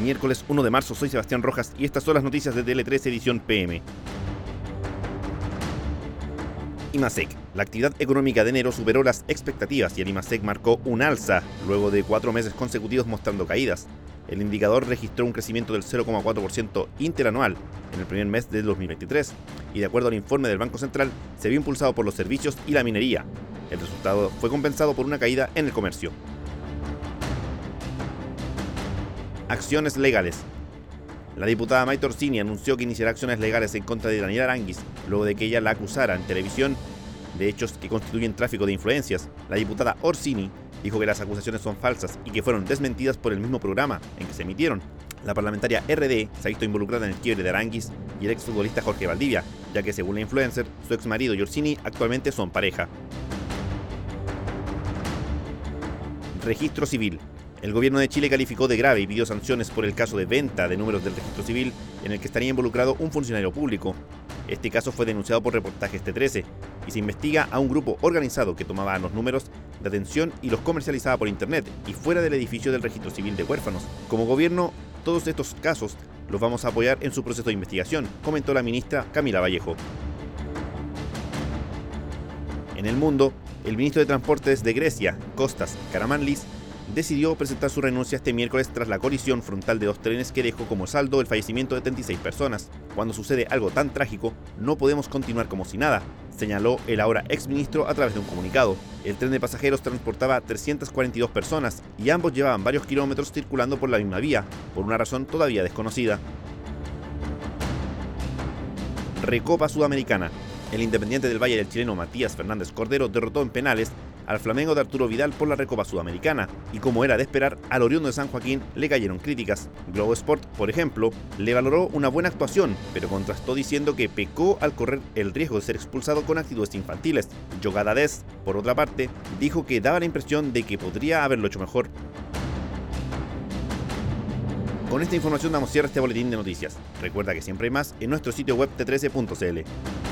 Miércoles 1 de marzo, soy Sebastián Rojas y estas son las noticias de Tele3 Edición PM. IMASEC. La actividad económica de enero superó las expectativas y el IMASEC marcó un alza, luego de cuatro meses consecutivos mostrando caídas. El indicador registró un crecimiento del 0,4% interanual en el primer mes del 2023 y de acuerdo al informe del Banco Central se vio impulsado por los servicios y la minería. El resultado fue compensado por una caída en el comercio. Acciones legales. La diputada May Torsini anunció que iniciará acciones legales en contra de Daniela Aranguis, luego de que ella la acusara en televisión de hechos que constituyen tráfico de influencias. La diputada Orsini dijo que las acusaciones son falsas y que fueron desmentidas por el mismo programa en que se emitieron. La parlamentaria RD se ha visto involucrada en el quiebre de Aranguis y el exfutbolista Jorge Valdivia, ya que según la influencer, su ex marido y Orsini actualmente son pareja. Registro civil. El gobierno de Chile calificó de grave y pidió sanciones por el caso de venta de números del registro civil en el que estaría involucrado un funcionario público. Este caso fue denunciado por reportajes T13 y se investiga a un grupo organizado que tomaba los números de atención y los comercializaba por internet y fuera del edificio del registro civil de huérfanos. Como gobierno, todos estos casos los vamos a apoyar en su proceso de investigación, comentó la ministra Camila Vallejo. En el mundo, el ministro de Transportes de Grecia, Costas Karamanlis, decidió presentar su renuncia este miércoles tras la colisión frontal de dos trenes que dejó como saldo el fallecimiento de 36 personas. Cuando sucede algo tan trágico, no podemos continuar como si nada, señaló el ahora exministro a través de un comunicado. El tren de pasajeros transportaba 342 personas y ambos llevaban varios kilómetros circulando por la misma vía, por una razón todavía desconocida. Recopa Sudamericana. El independiente del Valle del chileno Matías Fernández Cordero derrotó en penales al Flamengo de Arturo Vidal por la Recopa Sudamericana, y como era de esperar, al Oriundo de San Joaquín le cayeron críticas. Globo Sport, por ejemplo, le valoró una buena actuación, pero contrastó diciendo que pecó al correr el riesgo de ser expulsado con actitudes infantiles. Yogadades, por otra parte, dijo que daba la impresión de que podría haberlo hecho mejor. Con esta información damos cierre a este boletín de noticias. Recuerda que siempre hay más en nuestro sitio web t13.cl.